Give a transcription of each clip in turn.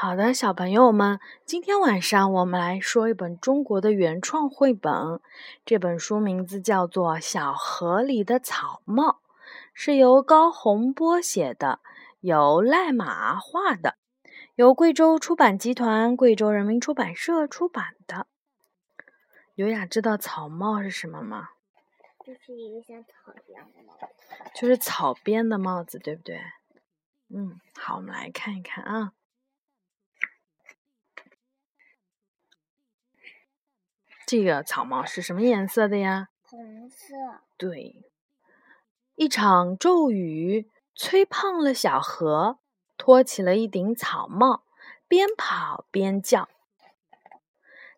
好的，小朋友们，今天晚上我们来说一本中国的原创绘本。这本书名字叫做《小河里的草帽》，是由高洪波写的，由赖马画的，由贵州出版集团、贵州人民出版社出版的。优雅知道草帽是什么吗？就是一个像草一样的帽子。就是草编的帽子，对不对？嗯，好，我们来看一看啊。这个草帽是什么颜色的呀？红色。对，一场骤雨吹胖了小河，托起了一顶草帽，边跑边叫：“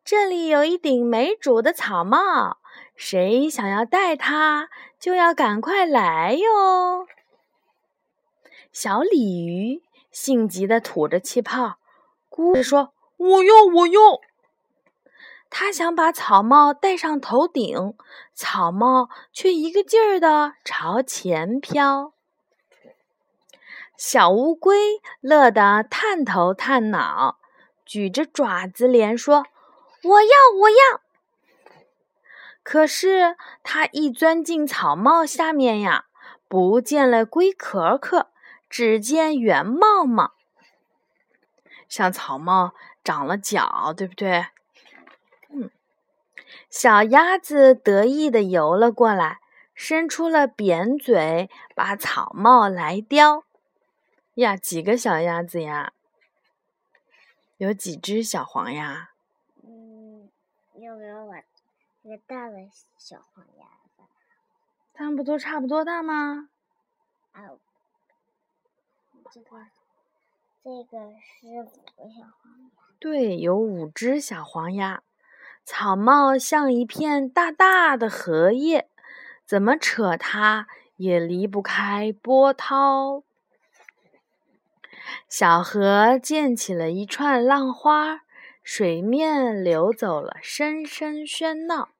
这里有一顶没主的草帽，谁想要戴它，就要赶快来哟！”小鲤鱼性急的吐着气泡，咕着说：“我要，我要。”他想把草帽戴上头顶，草帽却一个劲儿的朝前飘。小乌龟乐得探头探脑，举着爪子连说：“我要，我要！”可是它一钻进草帽下面呀，不见了龟壳壳，只见圆帽帽，像草帽长了脚，对不对？小鸭子得意地游了过来，伸出了扁嘴，把草帽来叼。呀，几个小鸭子呀？有几只小黄鸭？嗯，有没有我一个大的小黄鸭子？它们不都差不多大吗？啊，这个，这个是五个小黄鸭。对，有五只小黄鸭。草帽像一片大大的荷叶，怎么扯它也离不开波涛。小河溅起了一串浪花，水面流走了声声喧闹。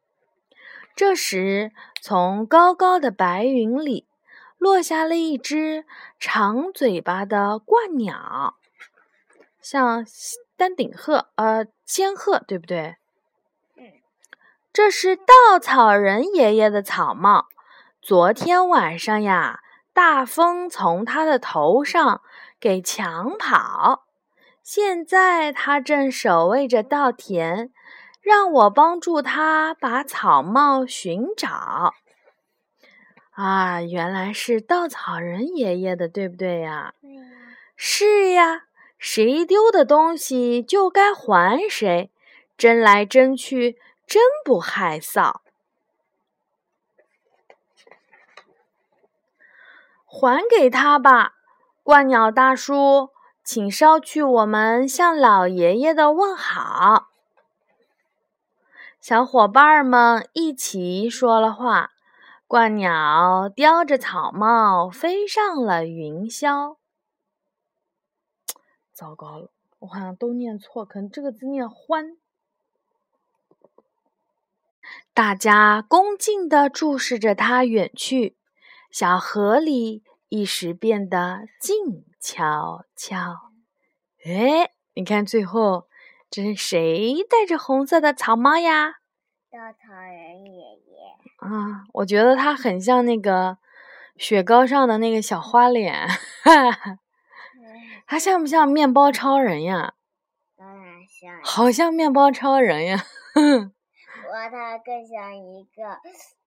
这时，从高高的白云里落下了一只长嘴巴的鹳鸟，像丹顶鹤，呃，仙鹤，对不对？这是稻草人爷爷的草帽。昨天晚上呀，大风从他的头上给抢跑，现在他正守卫着稻田，让我帮助他把草帽寻找。啊，原来是稻草人爷爷的，对不对呀？对呀。是呀，谁丢的东西就该还谁，争来争去。真不害臊，还给他吧，鹳鸟大叔，请捎去我们向老爷爷的问好。小伙伴们一起说了话，鹳鸟叼着草帽飞上了云霄。糟糕了，我好像都念错，可能这个字念欢。大家恭敬地注视着它远去，小河里一时变得静悄悄。哎，你看，最后这是谁戴着红色的草帽呀？稻草人爷爷。啊，我觉得他很像那个雪糕上的那个小花脸，哈 哈。他像不像面包超人呀？当然像。好像面包超人呀，哼。说他更像一个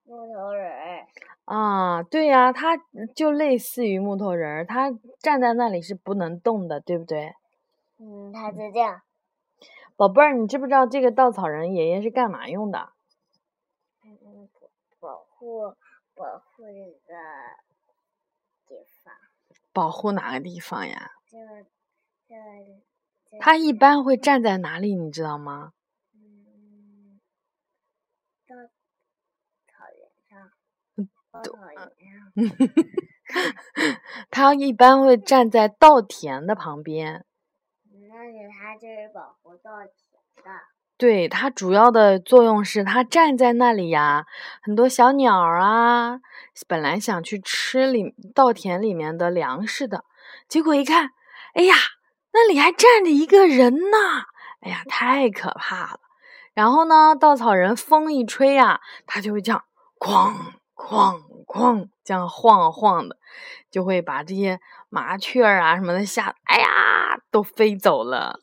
木头人儿啊，对呀，他就类似于木头人儿，它站在那里是不能动的，对不对？嗯，他是这样。宝贝儿，你知不知道这个稻草人爷爷是干嘛用的？嗯，保护保护这个地方。保护哪个地方呀？这这。他一般会站在哪里？你知道吗？他一般会站在稻田的旁边。那是他就是保护稻田的。对，它主要的作用是，它站在那里呀，很多小鸟啊，本来想去吃里稻田里面的粮食的，结果一看，哎呀，那里还站着一个人呢！哎呀，太可怕了。然后呢，稻草人风一吹呀，他就会这样哐哐哐这样晃晃的，就会把这些麻雀啊什么的吓，哎呀，都飞走了。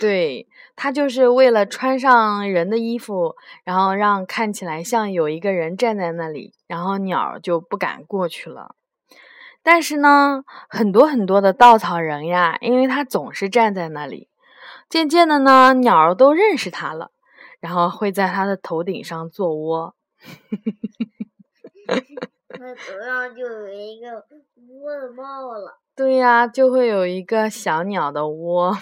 对他就是为了穿上人的衣服，然后让看起来像有一个人站在那里，然后鸟就不敢过去了。但是呢，很多很多的稻草人呀，因为他总是站在那里，渐渐的呢，鸟儿都认识他了，然后会在他的头顶上做窝。那头上就有一个窝的帽了。对呀，就会有一个小鸟的窝。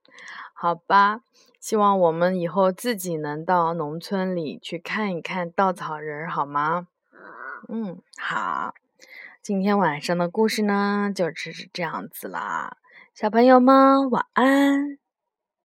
好吧，希望我们以后自己能到农村里去看一看稻草人，好吗？嗯，好。今天晚上的故事呢，就是这样子啦。小朋友们，晚安。